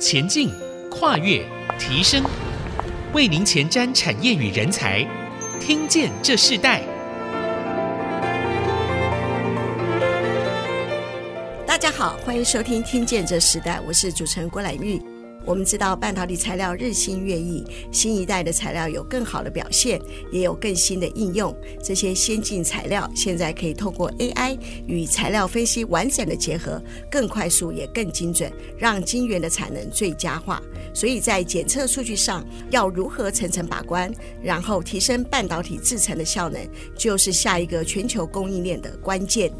前进、跨越、提升，为您前瞻产业与人才。听见这世代。大家好，欢迎收听《听见这时代》，我是主持人郭兰玉。我们知道半导体材料日新月异，新一代的材料有更好的表现，也有更新的应用。这些先进材料现在可以透过 AI 与材料分析完整的结合，更快速也更精准，让晶圆的产能最佳化。所以在检测数据上要如何层层把关，然后提升半导体制程的效能，就是下一个全球供应链的关键。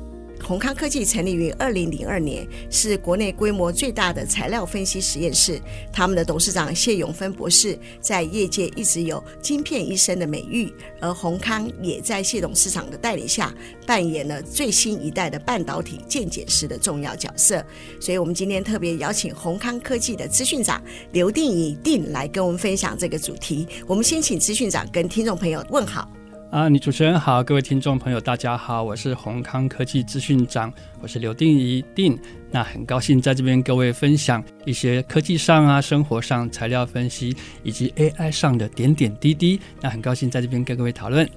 宏康科技成立于二零零二年，是国内规模最大的材料分析实验室。他们的董事长谢永芬博士在业界一直有“晶片医生”的美誉，而宏康也在谢董事长的带领下，扮演了最新一代的半导体鉴检师的重要角色。所以，我们今天特别邀请宏康科技的资讯长刘定宜定来跟我们分享这个主题。我们先请资讯长跟听众朋友问好。啊，女主持人好，各位听众朋友，大家好，我是宏康科技资讯长，我是刘定怡定，那很高兴在这边各位分享一些科技上啊、生活上材料分析以及 AI 上的点点滴滴，那很高兴在这边跟各位讨论。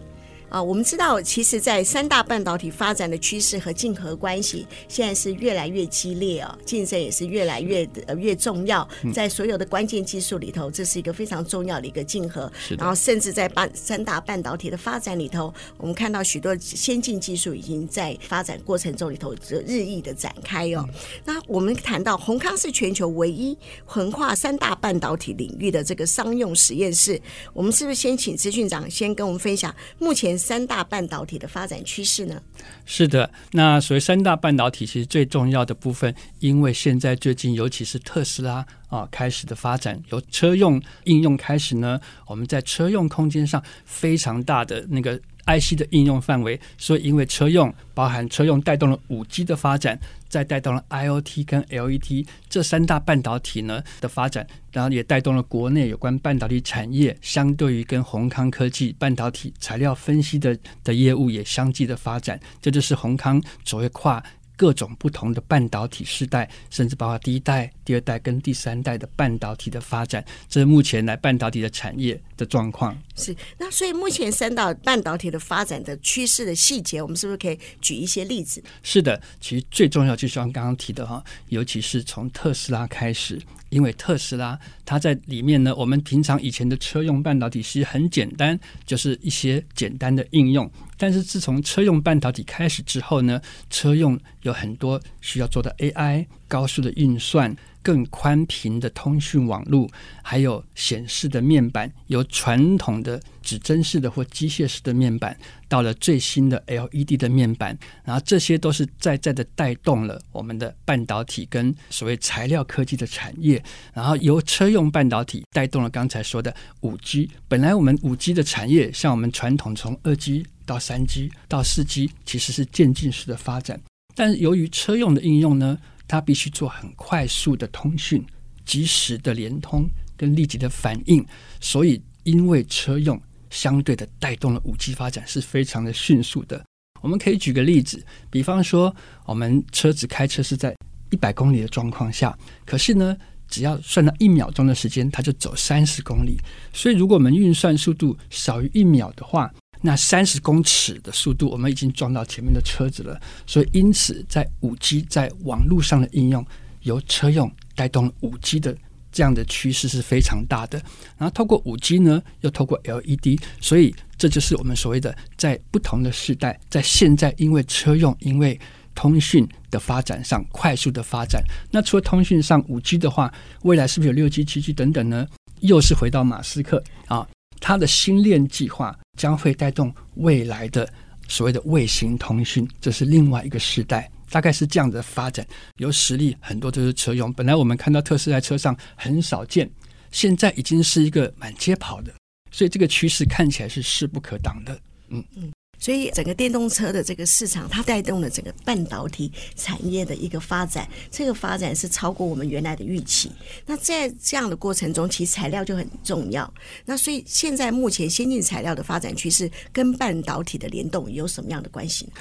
啊，我们知道，其实，在三大半导体发展的趋势和竞合关系，现在是越来越激烈哦，竞争也是越来越呃越重要。在所有的关键技术里头，这是一个非常重要的一个竞合。然后，甚至在半三大半导体的发展里头，我们看到许多先进技术已经在发展过程中里头日益的展开哦。那我们谈到宏康是全球唯一横跨三大半导体领域的这个商用实验室，我们是不是先请资讯长先跟我们分享目前？三大半导体的发展趋势呢？是的，那所谓三大半导体，其实最重要的部分，因为现在最近，尤其是特斯拉啊开始的发展，由车用应用开始呢，我们在车用空间上非常大的那个。IC 的应用范围，所以因为车用包含车用带动了五 G 的发展，再带动了 IoT 跟 LET 这三大半导体呢的发展，然后也带动了国内有关半导体产业，相对于跟宏康科技半导体材料分析的的业务也相继的发展，这就是宏康所谓跨。各种不同的半导体世代，甚至包括第一代、第二代跟第三代的半导体的发展，这是目前来半导体的产业的状况。是，那所以目前三大半导体的发展的趋势的细节，我们是不是可以举一些例子？是的，其实最重要就是像刚刚提的哈，尤其是从特斯拉开始。因为特斯拉，它在里面呢，我们平常以前的车用半导体其实很简单，就是一些简单的应用。但是自从车用半导体开始之后呢，车用有很多需要做的 AI 高速的运算。更宽频的通讯网络，还有显示的面板，由传统的指针式的或机械式的面板，到了最新的 LED 的面板，然后这些都是在在的带动了我们的半导体跟所谓材料科技的产业，然后由车用半导体带动了刚才说的五 G。本来我们五 G 的产业，像我们传统从二 G 到三 G 到四 G，其实是渐进式的发展，但是由于车用的应用呢，它必须做很快速的通讯、及时的连通跟立即的反应，所以因为车用相对的带动了五 G 发展是非常的迅速的。我们可以举个例子，比方说我们车子开车是在一百公里的状况下，可是呢，只要算到一秒钟的时间，它就走三十公里。所以如果我们运算速度少于一秒的话，那三十公尺的速度，我们已经撞到前面的车子了。所以，因此，在五 G 在网络上的应用，由车用带动五 G 的这样的趋势是非常大的。然后，透过五 G 呢，又透过 LED，所以这就是我们所谓的在不同的时代，在现在因为车用、因为通讯的发展上快速的发展。那除了通讯上五 G 的话，未来是不是有六 G、七 G 等等呢？又是回到马斯克啊。他的星链计划将会带动未来的所谓的卫星通讯，这是另外一个时代，大概是这样的发展。有实力很多都是车用，本来我们看到特斯拉车上很少见，现在已经是一个满街跑的，所以这个趋势看起来是势不可挡的。嗯嗯。所以，整个电动车的这个市场，它带动了整个半导体产业的一个发展。这个发展是超过我们原来的预期。那在这样的过程中，其实材料就很重要。那所以，现在目前先进材料的发展趋势跟半导体的联动有什么样的关系呢？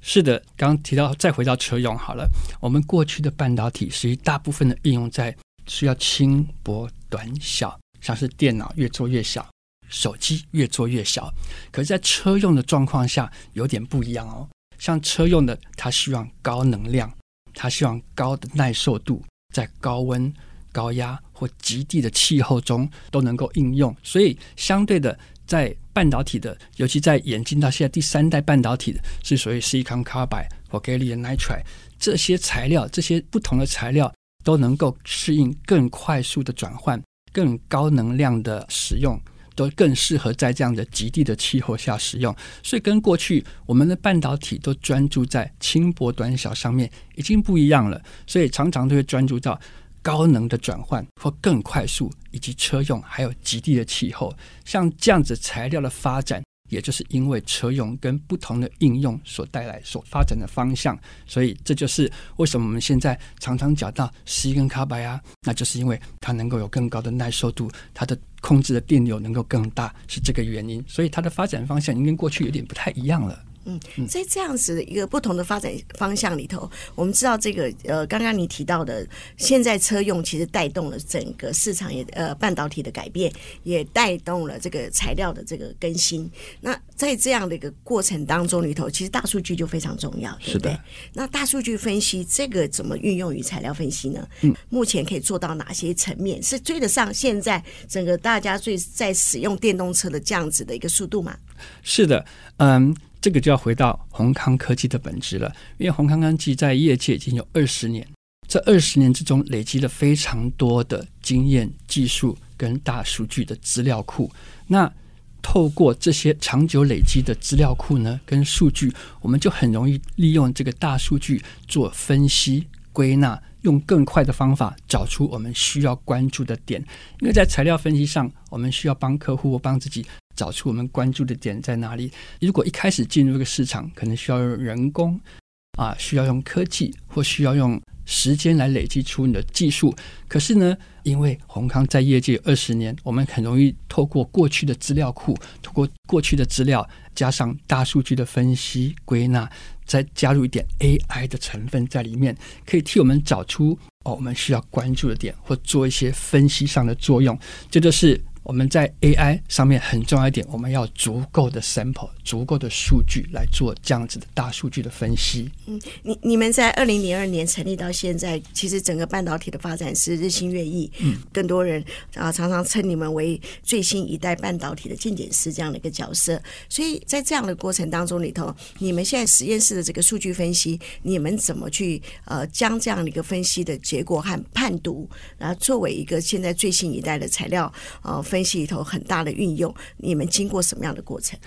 是的，刚刚提到，再回到车用好了。我们过去的半导体，实际大部分的应用在需要轻薄短小，像是电脑越做越小，手机越做越小。可是，在车用的状况下，有点不一样哦。像车用的，它希望高能量，它希望高的耐受度，在高温、高压或极地的气候中都能够应用。所以，相对的，在半导体的，尤其在演进到现在第三代半导体的，是属于 silicon carbide 或 gallium nitride 这些材料，这些不同的材料都能够适应更快速的转换、更高能量的使用。都更适合在这样的极地的气候下使用，所以跟过去我们的半导体都专注在轻薄短小上面已经不一样了，所以常常都会专注到高能的转换或更快速，以及车用还有极地的气候，像这样子材料的发展。也就是因为车用跟不同的应用所带来、所发展的方向，所以这就是为什么我们现在常常讲到西跟卡白啊，那就是因为它能够有更高的耐受度，它的控制的电流能够更大，是这个原因。所以它的发展方向已经跟过去有点不太一样了。嗯，在这样子的一个不同的发展方向里头，我们知道这个呃，刚刚你提到的，现在车用其实带动了整个市场也呃半导体的改变，也带动了这个材料的这个更新。那在这样的一个过程当中里头，其实大数据就非常重要，对不对？是的。那大数据分析这个怎么运用于材料分析呢？嗯，目前可以做到哪些层面？是追得上现在整个大家最在使用电动车的这样子的一个速度吗？是的，嗯。这个就要回到宏康科技的本质了，因为宏康科技在业界已经有二十年，这二十年之中累积了非常多的经验、技术跟大数据的资料库。那透过这些长久累积的资料库呢，跟数据，我们就很容易利用这个大数据做分析、归纳，用更快的方法找出我们需要关注的点。因为在材料分析上，我们需要帮客户帮自己。找出我们关注的点在哪里。如果一开始进入这个市场，可能需要用人工啊，需要用科技，或需要用时间来累积出你的技术。可是呢，因为宏康在业界二十年，我们很容易透过过去的资料库，透过过去的资料，加上大数据的分析归纳，再加入一点 AI 的成分在里面，可以替我们找出哦，我们需要关注的点，或做一些分析上的作用。这就是。我们在 AI 上面很重要一点，我们要足够的 sample，足够的数据来做这样子的大数据的分析。嗯，你你们在二零零二年成立到现在，其实整个半导体的发展是日新月异。嗯，更多人啊常常称你们为最新一代半导体的鉴检师这样的一个角色。所以在这样的过程当中里头，你们现在实验室的这个数据分析，你们怎么去呃将这样的一个分析的结果和判读，然后作为一个现在最新一代的材料呃。分析里头很大的运用，你们经过什么样的过程？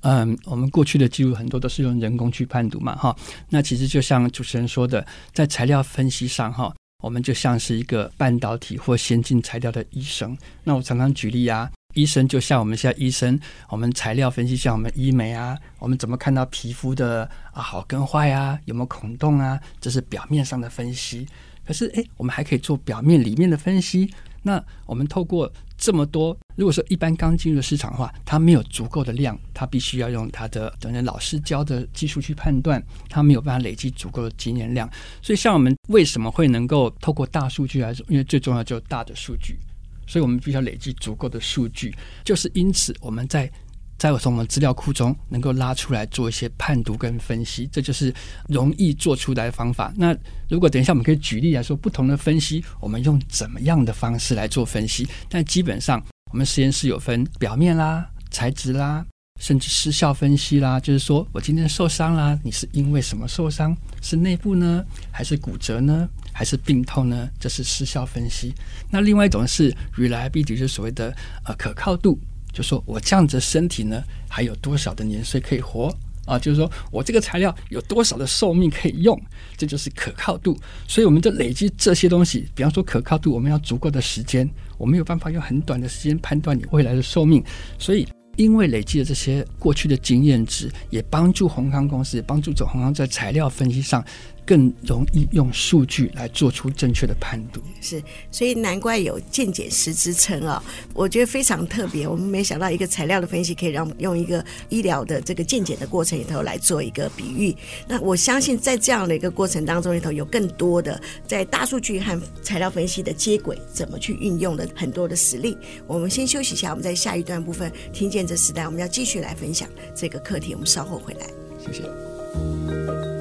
嗯，我们过去的记录很多都是用人工去判读嘛，哈。那其实就像主持人说的，在材料分析上，哈，我们就像是一个半导体或先进材料的医生。那我常常举例啊，医生就像我们现在医生，我们材料分析像我们医美啊，我们怎么看到皮肤的啊好跟坏啊，有没有孔洞啊，这是表面上的分析。可是，诶，我们还可以做表面里面的分析。那我们透过这么多，如果说一般刚进入市场的话，它没有足够的量，它必须要用它的等于老师教的技术去判断，它没有办法累积足够的经验量。所以，像我们为什么会能够透过大数据来说？因为最重要就是大的数据，所以我们必须要累积足够的数据。就是因此，我们在。在我从我们资料库中能够拉出来做一些判读跟分析，这就是容易做出来的方法。那如果等一下我们可以举例来说，不同的分析，我们用怎么样的方式来做分析？但基本上，我们实验室有分表面啦、材质啦，甚至失效分析啦，就是说我今天受伤啦，你是因为什么受伤？是内部呢，还是骨折呢，还是病痛呢？这是失效分析。那另外一种是 reliability，就是所谓的呃可靠度。就说我这样子身体呢，还有多少的年岁可以活啊？就是说我这个材料有多少的寿命可以用，这就是可靠度。所以我们就累积这些东西，比方说可靠度，我们要足够的时间，我没有办法用很短的时间判断你未来的寿命。所以因为累积了这些过去的经验值，也帮助宏康公司，也帮助走宏康在材料分析上更容易用数据来做出正确的判断。是，所以难怪有健检师之称啊！我觉得非常特别。我们没想到一个材料的分析可以让用一个医疗的这个健检的过程里头来做一个比喻。那我相信在这样的一个过程当中里头，有更多的在大数据和材料分析的接轨，怎么去运用的很多的实例。我们先休息一下，我们在下一段部分听见这时代，我们要继续来分享这个课题。我们稍后回来。谢谢。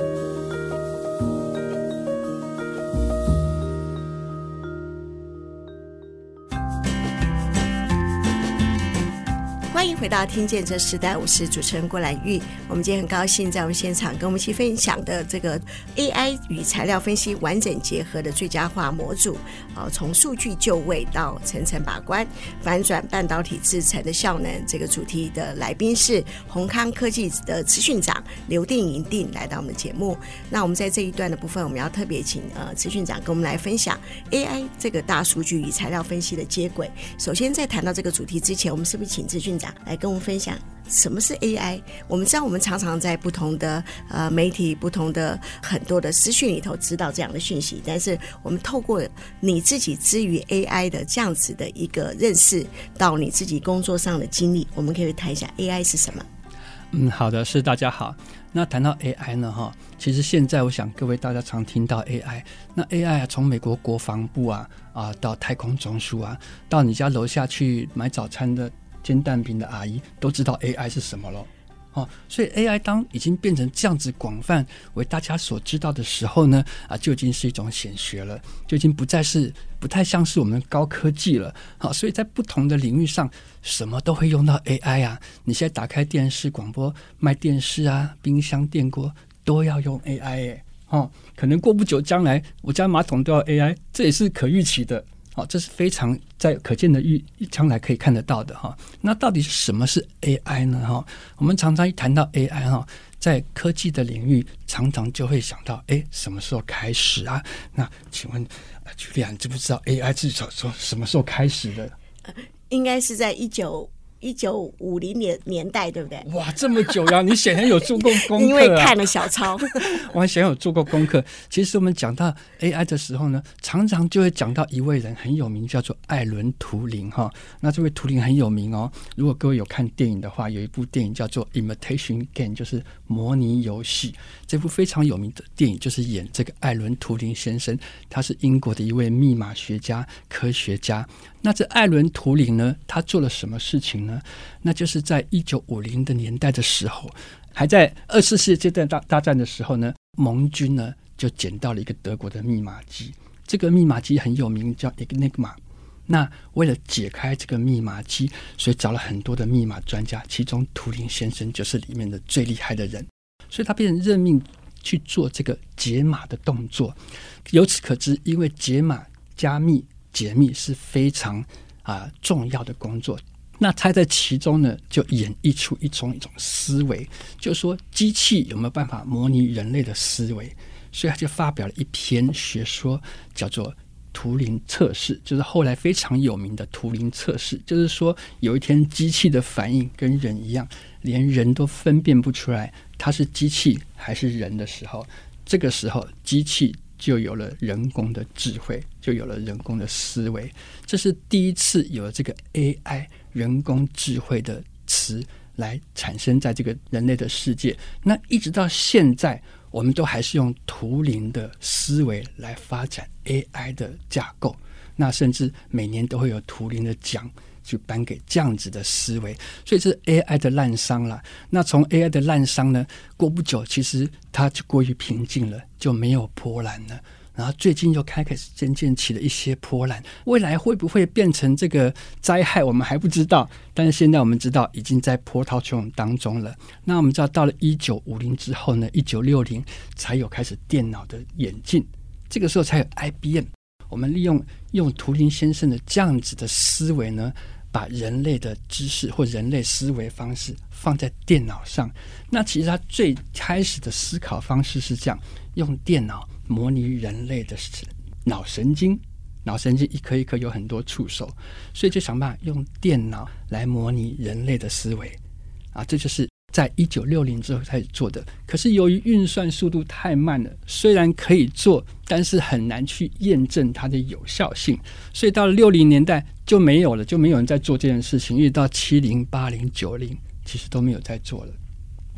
欢迎回到《听见这时代》，我是主持人郭兰玉。我们今天很高兴在我们现场跟我们一起分享的这个 AI 与材料分析完整结合的最佳化模组啊，从数据就位到层层把关，反转半导体制程的效能。这个主题的来宾是宏康科技的资讯长刘定银定来到我们节目。那我们在这一段的部分，我们要特别请呃资讯长跟我们来分享 AI 这个大数据与材料分析的接轨。首先，在谈到这个主题之前，我们是不是请资讯长？来跟我们分享什么是 AI？我们知道，我们常常在不同的呃媒体、不同的很多的资讯里头知道这样的讯息，但是我们透过你自己之于 AI 的这样子的一个认识，到你自己工作上的经历，我们可以谈一下 AI 是什么？嗯，好的，是大家好。那谈到 AI 呢，哈，其实现在我想各位大家常听到 AI，那 AI 啊，从美国国防部啊啊到太空总署啊，到你家楼下去买早餐的。煎蛋饼的阿姨都知道 AI 是什么了，哦，所以 AI 当已经变成这样子广泛为大家所知道的时候呢，啊，就已经是一种显学了，就已经不再是不太像是我们高科技了，好，所以在不同的领域上，什么都会用到 AI 啊。你现在打开电视广播卖电视啊，冰箱电锅都要用 AI 哎，哦，可能过不久将来我家马桶都要 AI，这也是可预期的。好，这是非常在可见的预将来可以看得到的哈。那到底是什么是 AI 呢？哈，我们常常一谈到 AI 哈，在科技的领域，常常就会想到，哎，什么时候开始啊？那请问，Julia，你知不知道 AI 至少从什么时候开始的？应该是在一九。一九五零年年代，对不对？哇，这么久呀！你显然有做过功课，啊，因为看了小抄。我显然有做过功课。其实我们讲到 AI 的时候呢，常常就会讲到一位人很有名，叫做艾伦·图灵哈。那这位图灵很有名哦。如果各位有看电影的话，有一部电影叫做《Imitation Game》，就是模拟游戏。这部非常有名的电影就是演这个艾伦·图灵先生，他是英国的一位密码学家、科学家。那这艾伦·图灵呢？他做了什么事情呢？那就是在一九五零的年代的时候，还在二次世界大大战的时候呢，盟军呢就捡到了一个德国的密码机。这个密码机很有名，叫 Enigma。那为了解开这个密码机，所以找了很多的密码专家，其中图灵先生就是里面的最厉害的人。所以他便任命去做这个解码的动作。由此可知，因为解码加密。解密是非常啊重要的工作，那他在其中呢，就演绎出一种一种思维，就是说机器有没有办法模拟人类的思维？所以他就发表了一篇学说，叫做图灵测试，就是后来非常有名的图灵测试。就是说，有一天机器的反应跟人一样，连人都分辨不出来它是机器还是人的时候，这个时候机器。就有了人工的智慧，就有了人工的思维。这是第一次有了这个 AI 人工智慧的词来产生在这个人类的世界。那一直到现在，我们都还是用图灵的思维来发展 AI 的架构。那甚至每年都会有图灵的奖。去颁给这样子的思维，所以这是 AI 的滥觴了。那从 AI 的滥觴呢，过不久，其实它就过于平静了，就没有波澜了。然后最近又开开始渐渐起了一些波澜，未来会不会变成这个灾害，我们还不知道。但是现在我们知道，已经在波涛汹涌当中了。那我们知道，到了一九五零之后呢，一九六零才有开始电脑的演进，这个时候才有 IBM。我们利用用图灵先生的这样子的思维呢。把人类的知识或人类思维方式放在电脑上，那其实他最开始的思考方式是这样：用电脑模拟人类的脑神经，脑神经一颗一颗有很多触手，所以就想办法用电脑来模拟人类的思维。啊，这就是在一九六零之后开始做的。可是由于运算速度太慢了，虽然可以做，但是很难去验证它的有效性。所以到了六零年代就没有了，就没有人在做这件事情。一直到七零、八零、九零，其实都没有在做了。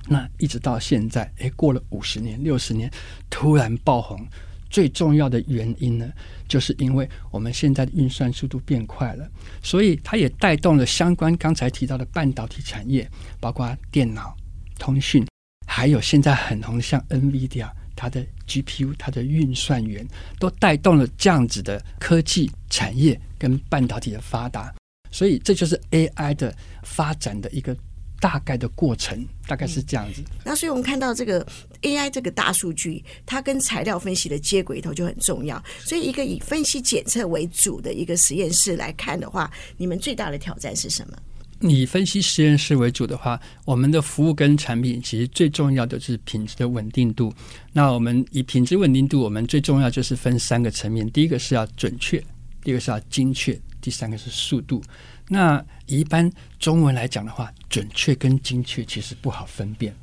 那一直到现在，诶，过了五十年、六十年，突然爆红。最重要的原因呢，就是因为我们现在的运算速度变快了，所以它也带动了相关刚才提到的半导体产业，包括电脑、通讯，还有现在很红的像 NVIDIA，它的 GPU、它的运算元，都带动了这样子的科技产业跟半导体的发达，所以这就是 AI 的发展的一个。大概的过程大概是这样子。那所以我们看到这个 AI 这个大数据，它跟材料分析的接轨头就很重要。所以一个以分析检测为主的一个实验室来看的话，你们最大的挑战是什么？以分析实验室为主的话，我们的服务跟产品其实最重要的就是品质的稳定度。那我们以品质稳定度，我们最重要就是分三个层面：第一个是要准确，第二个是要精确，第三个是速度。那一般中文来讲的话，准确跟精确其实不好分辨。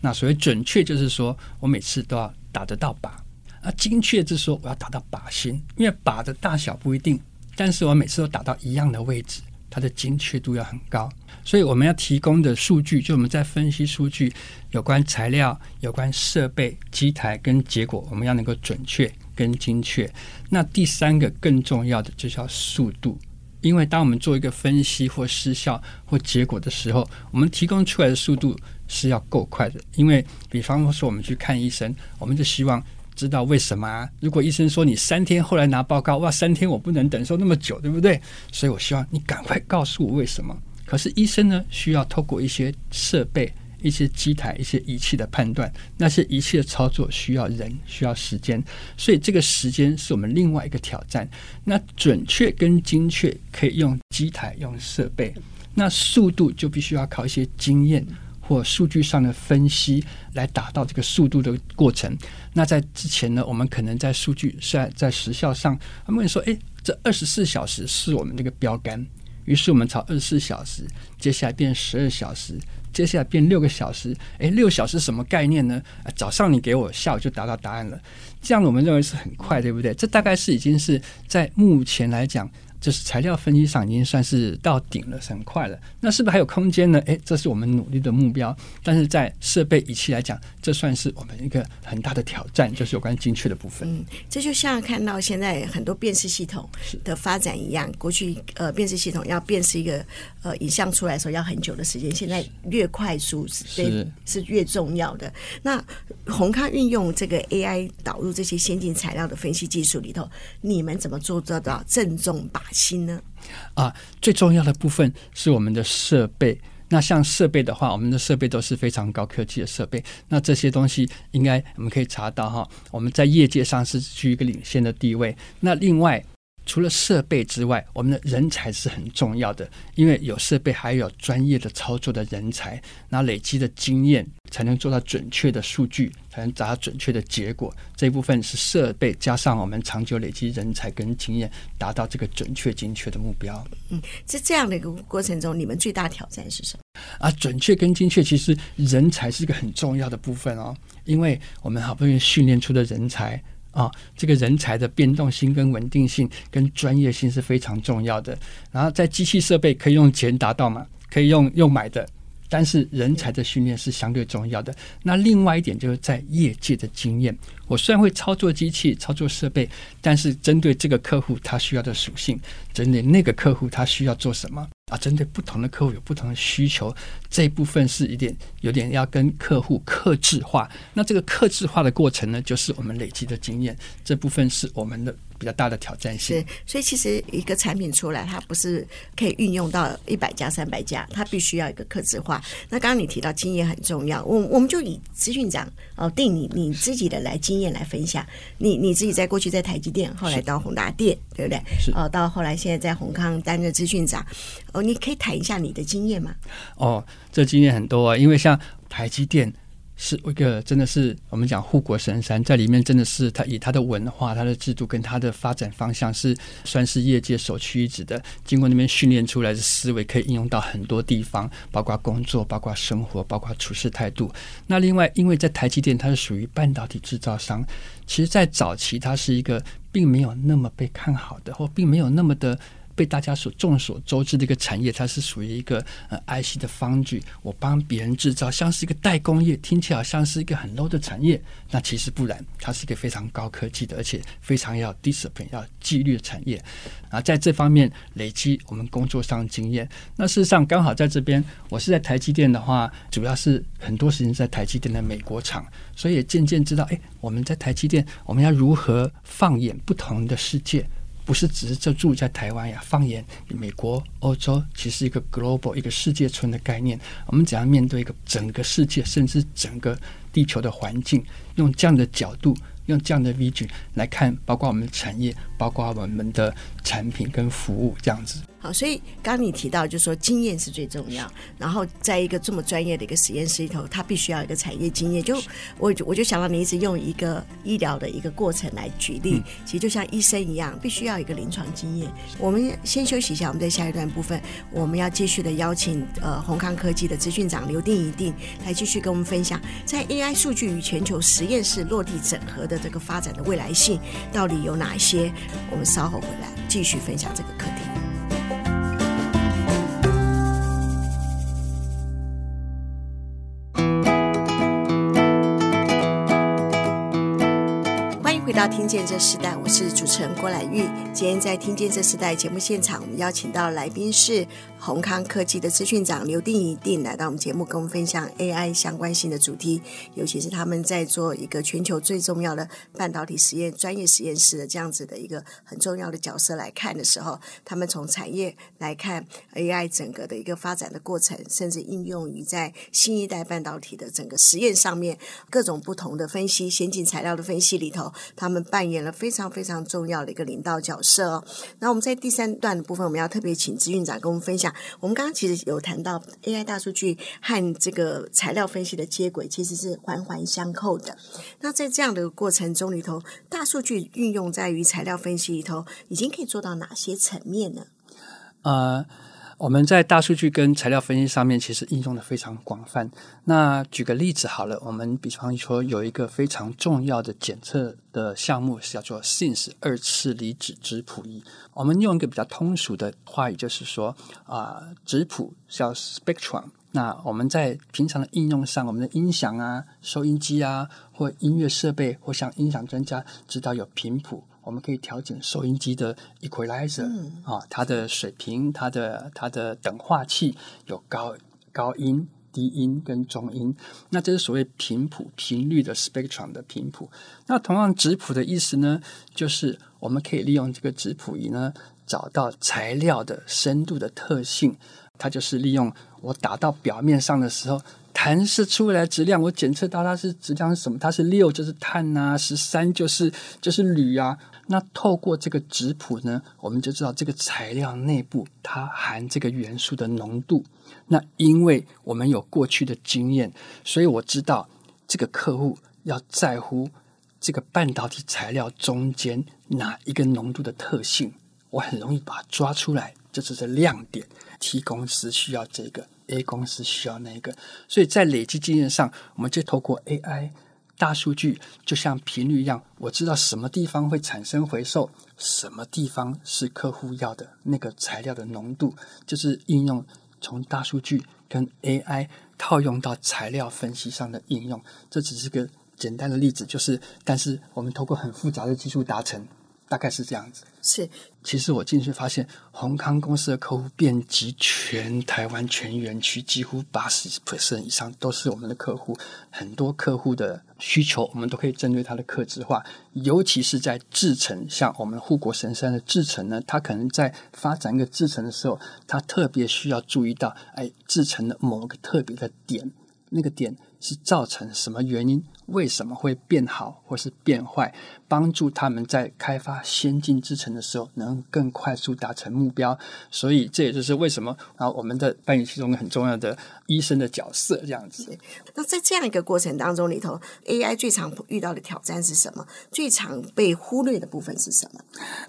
那所谓准确，就是说我每次都要打得到靶；而精确就是说我要打到靶心，因为靶的大小不一定，但是我每次都打到一样的位置，它的精确度要很高。所以我们要提供的数据，就我们在分析数据，有关材料、有关设备、机台跟结果，我们要能够准确跟精确。那第三个更重要的就是要速度。因为当我们做一个分析或失效或结果的时候，我们提供出来的速度是要够快的。因为，比方说我们去看医生，我们就希望知道为什么啊。如果医生说你三天后来拿报告，哇，三天我不能等受那么久，对不对？所以我希望你赶快告诉我为什么。可是医生呢，需要透过一些设备。一些机台、一些仪器的判断，那些仪器的操作需要人、需要时间，所以这个时间是我们另外一个挑战。那准确跟精确可以用机台、用设备，那速度就必须要靠一些经验或数据上的分析来达到这个速度的过程。那在之前呢，我们可能在数据在在时效上，他们说：“诶，这二十四小时是我们这个标杆。”于是我们朝二十四小时，接下来变十二小时。接下来变六个小时，诶，六小时什么概念呢？早上你给我，下午就达到答案了。这样我们认为是很快，对不对？这大概是已经是在目前来讲。就是材料分析上已经算是到顶了，很快了。那是不是还有空间呢？诶，这是我们努力的目标。但是在设备仪器来讲，这算是我们一个很大的挑战，就是有关精确的部分。嗯，这就像看到现在很多辨识系统的发展一样。过去呃，辨识系统要辨识一个呃影像出来的时候要很久的时间，现在越快速是是，是越重要的。那宏康运用这个 AI 导入这些先进材料的分析技术里头，你们怎么做得到正中靶？新呢？啊，最重要的部分是我们的设备。那像设备的话，我们的设备都是非常高科技的设备。那这些东西应该我们可以查到哈，我们在业界上是居一个领先的地位。那另外，除了设备之外，我们的人才是很重要的，因为有设备，还有专业的操作的人才，那累积的经验，才能做到准确的数据，才能达到准确的结果。这一部分是设备加上我们长久累积人才跟经验，达到这个准确精确的目标。嗯，在这样的一个过程中，你们最大挑战是什么？啊，准确跟精确，其实人才是一个很重要的部分哦，因为我们好不容易训练出的人才。啊、这个人才的变动性跟稳定性跟专业性是非常重要的。然后在机器设备可以用钱达到吗？可以用用买的，但是人才的训练是相对重要的。那另外一点就是在业界的经验。我虽然会操作机器、操作设备，但是针对这个客户他需要的属性，针对那个客户他需要做什么？啊，针对不同的客户有不同的需求，这一部分是一点有点要跟客户克制化。那这个克制化的过程呢，就是我们累积的经验，这部分是我们的比较大的挑战性。是，所以其实一个产品出来，它不是可以运用到一百家、三百家，它必须要一个客制化。那刚刚你提到经验很重要，我我们就以资讯长哦，定你你自己的来经验来分享。你你自己在过去在台积电，后来到宏达电，对不对？是哦，到后来现在在宏康担任资讯长。哦，你可以谈一下你的经验吗？哦，这经验很多啊，因为像台积电是一个真的是我们讲护国神山，在里面真的是它以它的文化、它的制度跟它的发展方向是算是业界首屈一指的。经过那边训练出来的思维，可以应用到很多地方，包括工作、包括生活、包括处事态度。那另外，因为在台积电，它是属于半导体制造商，其实在早期它是一个并没有那么被看好的，或并没有那么的。被大家所众所周知的一个产业，它是属于一个呃 IC 的方具，我帮别人制造，像是一个代工业，听起来好像是一个很 low 的产业，那其实不然，它是一个非常高科技的，而且非常要 discipline 要纪律的产业。啊，在这方面累积我们工作上的经验。那事实上刚好在这边，我是在台积电的话，主要是很多时间在台积电的美国厂，所以也渐渐知道，哎，我们在台积电，我们要如何放眼不同的世界。不是只是就住在台湾呀，放眼美国、欧洲，其实一个 global 一个世界村的概念，我们怎样面对一个整个世界，甚至整个地球的环境，用这样的角度。用这样的 vision 来看，包括我们的产业，包括我们的产品跟服务这样子。好，所以刚刚你提到，就是说经验是最重要。然后在一个这么专业的一个实验室里头，它必须要一个产业经验。就我我就想到你一直用一个医疗的一个过程来举例，嗯、其实就像医生一样，必须要一个临床经验。我们先休息一下，我们在下一段部分，我们要继续的邀请呃宏康科技的资讯长刘定一定来继续跟我们分享，在 AI 数据与全球实验室落地整合的。的这个发展的未来性到底有哪些？我们稍后回来继续分享这个课题。到听见这时代，我是主持人郭兰玉。今天在听见这时代节目现场，我们邀请到来宾是宏康科技的资讯长刘定一定来到我们节目，跟我们分享 AI 相关性的主题，尤其是他们在做一个全球最重要的半导体实验专业实验室的这样子的一个很重要的角色来看的时候，他们从产业来看 AI 整个的一个发展的过程，甚至应用于在新一代半导体的整个实验上面，各种不同的分析、先进材料的分析里头。他们扮演了非常非常重要的一个领导角色哦。那我们在第三段的部分，我们要特别请资运长跟我们分享。我们刚刚其实有谈到 AI 大数据和这个材料分析的接轨，其实是环环相扣的。那在这样的过程中里头，大数据运用在于材料分析里头，已经可以做到哪些层面呢？呃。我们在大数据跟材料分析上面，其实应用的非常广泛。那举个例子好了，我们比方说有一个非常重要的检测的项目是叫做 SIMS 二次离子质谱仪。我们用一个比较通俗的话语，就是说啊，质谱叫 spectrum。那我们在平常的应用上，我们的音响啊、收音机啊，或音乐设备，或像音响专家知道有频谱。我们可以调整收音机的 equalizer 啊，它的水平，它的它的等化器有高高音、低音跟中音。那这是所谓频谱频率的 spectrum 的频谱。那同样质谱的意思呢，就是我们可以利用这个质谱仪呢，找到材料的深度的特性。它就是利用我打到表面上的时候。弹射出来质量，我检测到它是质量是什么？它是六就是碳呐、啊，十三就是就是铝啊。那透过这个质谱呢，我们就知道这个材料内部它含这个元素的浓度。那因为我们有过去的经验，所以我知道这个客户要在乎这个半导体材料中间哪一个浓度的特性，我很容易把它抓出来，这就是亮点。T 公司需要这个。A 公司需要那个，所以在累积经验上，我们就透过 AI 大数据，就像频率一样，我知道什么地方会产生回收，什么地方是客户要的那个材料的浓度，就是应用从大数据跟 AI 套用到材料分析上的应用。这只是个简单的例子，就是，但是我们透过很复杂的技术达成。大概是这样子。是，其实我进去发现，宏康公司的客户遍及全台湾全园区，几乎八十 percent 以上都是我们的客户。很多客户的需求，我们都可以针对他的客制化。尤其是在制程，像我们护国神山的制程呢，他可能在发展一个制程的时候，他特别需要注意到，哎，制程的某个特别的点，那个点。是造成什么原因？为什么会变好或是变坏？帮助他们在开发先进制程的时候能更快速达成目标。所以这也就是为什么啊，我们的扮演其中很重要的医生的角色这样子。那在这样一个过程当中里头，AI 最常遇到的挑战是什么？最常被忽略的部分是什么？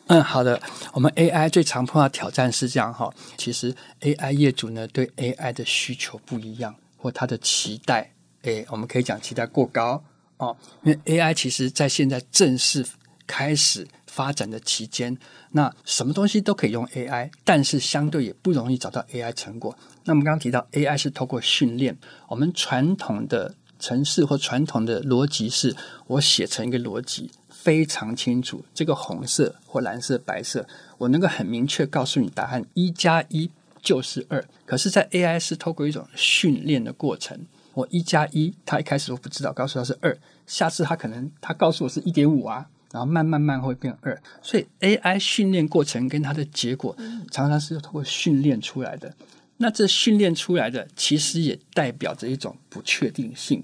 嗯，好的，我们 AI 最常碰到挑战是这样哈。其实 AI 业主呢对 AI 的需求不一样，或他的期待。诶，我们可以讲期待过高哦，因为 AI 其实在现在正式开始发展的期间，那什么东西都可以用 AI，但是相对也不容易找到 AI 成果。那我们刚刚提到 AI 是透过训练，我们传统的程式或传统的逻辑是，我写成一个逻辑非常清楚，这个红色或蓝色、白色，我能够很明确告诉你答案，一加一就是二。可是，在 AI 是透过一种训练的过程。我一加一，他一开始都不知道，告诉他是二，下次他可能他告诉我是一点五啊，然后慢慢慢会变二，所以 AI 训练过程跟它的结果常常是通过训练出来的。那这训练出来的其实也代表着一种不确定性。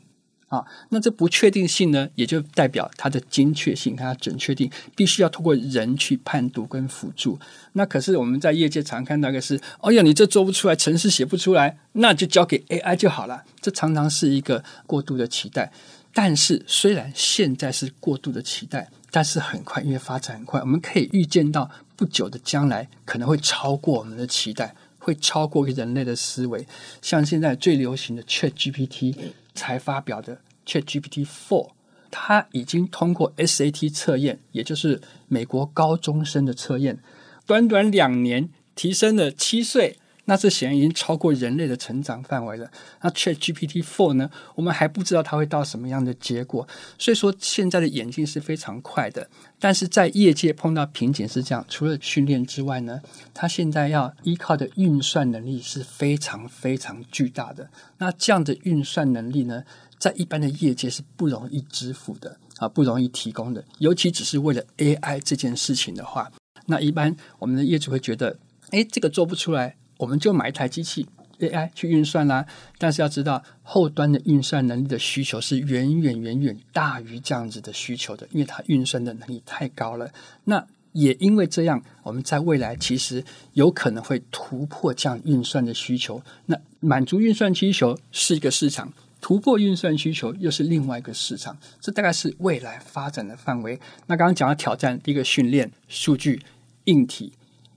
啊，那这不确定性呢，也就代表它的精确性、它的准确性，必须要通过人去判读跟辅助。那可是我们在业界常看到一个是，哦呀，你这做不出来，程式写不出来，那就交给 AI 就好了。这常常是一个过度的期待。但是虽然现在是过度的期待，但是很快，因为发展很快，我们可以预见到不久的将来可能会超过我们的期待，会超过人类的思维。像现在最流行的 ChatGPT。才发表的 ChatGPT Four，它已经通过 SAT 测验，也就是美国高中生的测验，短短两年提升了七岁，那这显然已经超过人类的成长范围了。那 ChatGPT Four 呢？我们还不知道它会到什么样的结果。所以说，现在的演进是非常快的，但是在业界碰到瓶颈是这样：除了训练之外呢，它现在要依靠的运算能力是非常非常巨大的。那这样的运算能力呢，在一般的业界是不容易支付的啊，不容易提供的。尤其只是为了 AI 这件事情的话，那一般我们的业主会觉得，诶，这个做不出来。我们就买一台机器 AI 去运算啦，但是要知道后端的运算能力的需求是远远远远大于这样子的需求的，因为它运算的能力太高了。那也因为这样，我们在未来其实有可能会突破这样运算的需求。那满足运算需求是一个市场，突破运算需求又是另外一个市场。这大概是未来发展的范围。那刚刚讲到挑战，第一个训练数据硬体，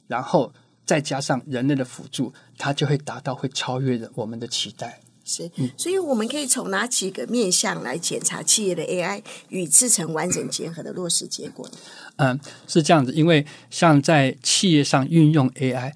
然后。再加上人类的辅助，它就会达到会超越的我们的期待。是，所以我们可以从哪几个面向来检查企业的 AI 与制成完整结合的落实结果？嗯，是这样子，因为像在企业上运用 AI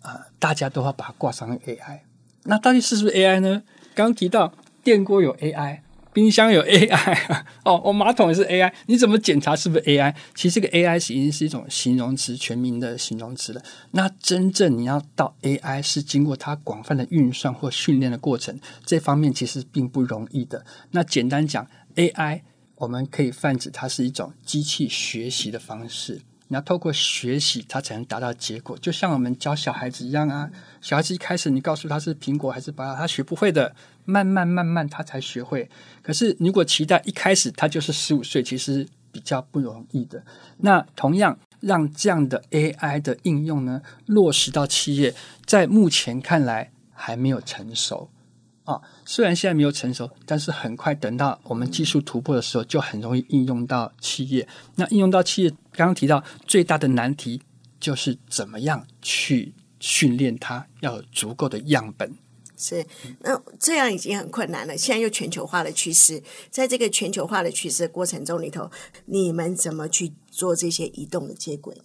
啊、呃，大家都要把它挂上 AI。那到底是不是 AI 呢？刚刚提到电锅有 AI。冰箱有 AI 哦，我马桶也是 AI，你怎么检查是不是 AI？其实这个 AI 是已经是一种形容词，全名的形容词了。那真正你要到 AI，是经过它广泛的运算或训练的过程，这方面其实并不容易的。那简单讲，AI 我们可以泛指它是一种机器学习的方式。你要透过学习，它才能达到结果。就像我们教小孩子一样啊，小孩子一开始你告诉他是苹果还是芭乐，他学不会的，慢慢慢慢他才学会。可是如果期待一开始他就是十五岁，其实比较不容易的。那同样让这样的 AI 的应用呢，落实到企业，在目前看来还没有成熟。啊，虽然现在没有成熟，但是很快等到我们技术突破的时候，就很容易应用到企业。那应用到企业，刚刚提到最大的难题就是怎么样去训练它，要有足够的样本。是，那这样已经很困难了。现在又全球化的趋势，在这个全球化的趋势过程中里头，你们怎么去做这些移动的接轨？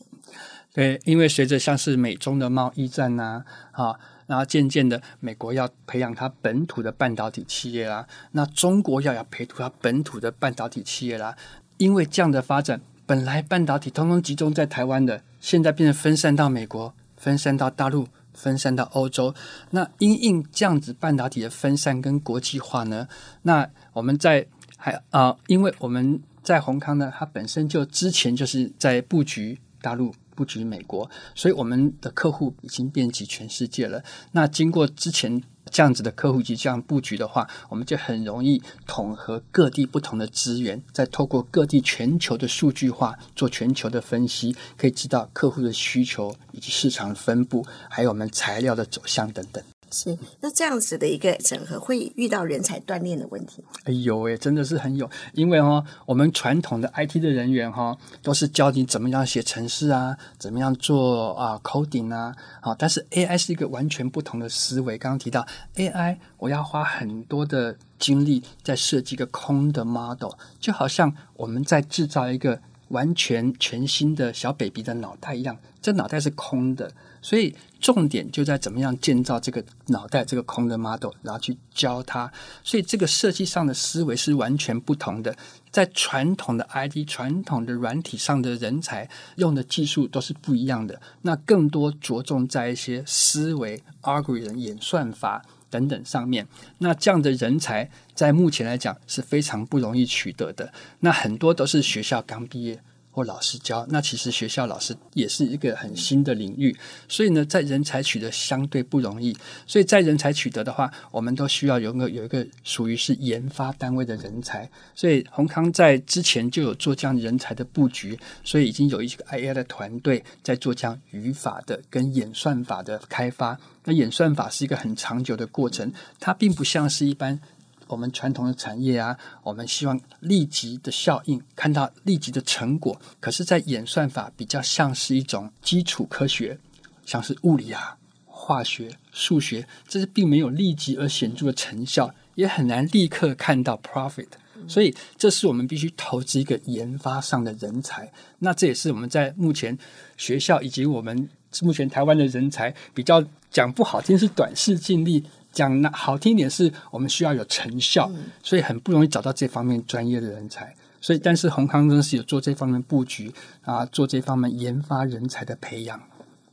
对，因为随着像是美中的贸易战呐，啊。然后渐渐的，美国要培养它本土的半导体企业啦，那中国要要培养它本土的半导体企业啦。因为这样的发展，本来半导体通通集中在台湾的，现在变成分散到美国、分散到大陆、分散到欧洲。那因应这样子半导体的分散跟国际化呢，那我们在还啊、因为我们在宏康呢，它本身就之前就是在布局大陆。布局美国，所以我们的客户已经遍及全世界了。那经过之前这样子的客户及这样布局的话，我们就很容易统合各地不同的资源，再透过各地全球的数据化做全球的分析，可以知道客户的需求以及市场分布，还有我们材料的走向等等。是，那这样子的一个整合会遇到人才锻炼的问题？哎呦喂，真的是很有，因为哦，我们传统的 IT 的人员哈、哦，都是教你怎么样写程式啊，怎么样做啊 coding 啊，好，但是 AI 是一个完全不同的思维。刚刚提到 AI，我要花很多的精力在设计一个空的 model，就好像我们在制造一个完全全新的小 baby 的脑袋一样，这脑袋是空的。所以重点就在怎么样建造这个脑袋，这个空的 model，然后去教它。所以这个设计上的思维是完全不同的。在传统的 IT、传统的软体上的人才用的技术都是不一样的。那更多着重在一些思维、algorithm 演算法等等上面。那这样的人才在目前来讲是非常不容易取得的。那很多都是学校刚毕业。或老师教，那其实学校老师也是一个很新的领域，所以呢，在人才取得相对不容易。所以在人才取得的话，我们都需要有个有一个属于是研发单位的人才。所以宏康在之前就有做这样人才的布局，所以已经有一个 AI 的团队在做这样语法的跟演算法的开发。那演算法是一个很长久的过程，它并不像是一般。我们传统的产业啊，我们希望立即的效应，看到立即的成果。可是，在演算法比较像是一种基础科学，像是物理啊、化学、数学，这是并没有立即而显著的成效，也很难立刻看到 profit。所以，这是我们必须投资一个研发上的人才。那这也是我们在目前学校以及我们目前台湾的人才比较讲不好听是短视近利。讲那好听一点，是我们需要有成效，嗯、所以很不容易找到这方面专业的人才。所以，但是宏康真是有做这方面布局啊，做这方面研发人才的培养。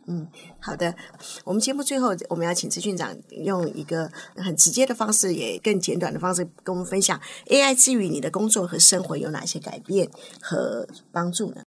嗯，好的。我们节目最后，我们要请资讯长用一个很直接的方式，也更简短的方式，跟我们分享 AI 之于你的工作和生活有哪些改变和帮助呢？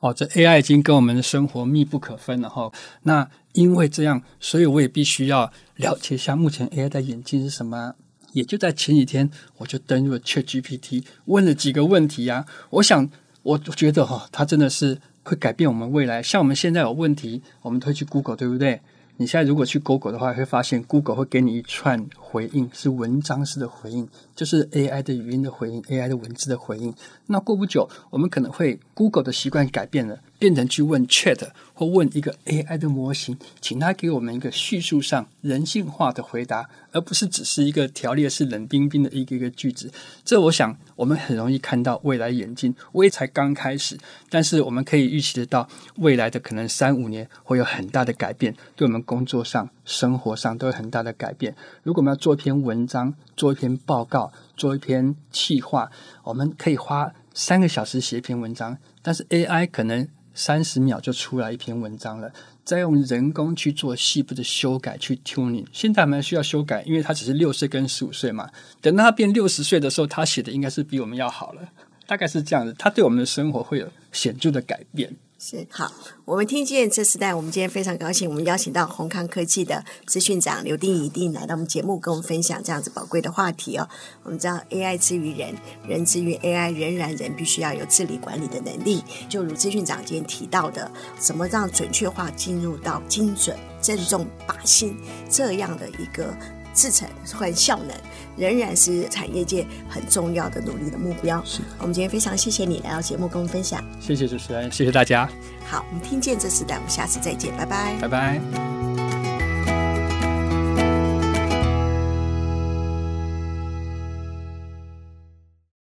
哦，这 AI 已经跟我们的生活密不可分了哈。那因为这样，所以我也必须要了解一下目前 AI 的演进是什么。也就在前几天，我就登入了 ChatGPT，问了几个问题呀、啊。我想，我觉得哈，它真的是会改变我们未来。像我们现在有问题，我们都会去 Google，对不对？你现在如果去 Google 的话，会发现 Google 会给你一串回应，是文章式的回应，就是 AI 的语音的回应，AI 的文字的回应。那过不久，我们可能会 Google 的习惯改变了。变成去问 Chat 或问一个 AI 的模型，请他给我们一个叙述上人性化的回答，而不是只是一个条列式冷冰冰的一个一个句子。这我想我们很容易看到未来演进，我也才刚开始，但是我们可以预期得到未来的可能三五年会有很大的改变，对我们工作上、生活上都有很大的改变。如果我们要做一篇文章、做一篇报告、做一篇企划，我们可以花三个小时写一篇文章，但是 AI 可能。三十秒就出来一篇文章了，再用人工去做细部的修改去 tuning。现在还蛮需要修改，因为他只是六岁跟十五岁嘛。等到他变六十岁的时候，他写的应该是比我们要好了，大概是这样子。他对我们的生活会有显著的改变。是好，我们听见这时代，我们今天非常高兴，我们邀请到宏康科技的资讯长刘丁一定来到我们节目，跟我们分享这样子宝贵的话题哦。我们知道 AI 之于人，人之于 AI，仍然人必须要有治理管理的能力。就如资讯长今天提到的，怎么让准确化进入到精准、正中靶心这样的一个。制成换效能仍然是产业界很重要的努力的目标。是，我们今天非常谢谢你来到节目跟我们分享。谢谢主持人，谢谢大家。好，我们听见这时代，我们下次再见，拜拜，拜拜。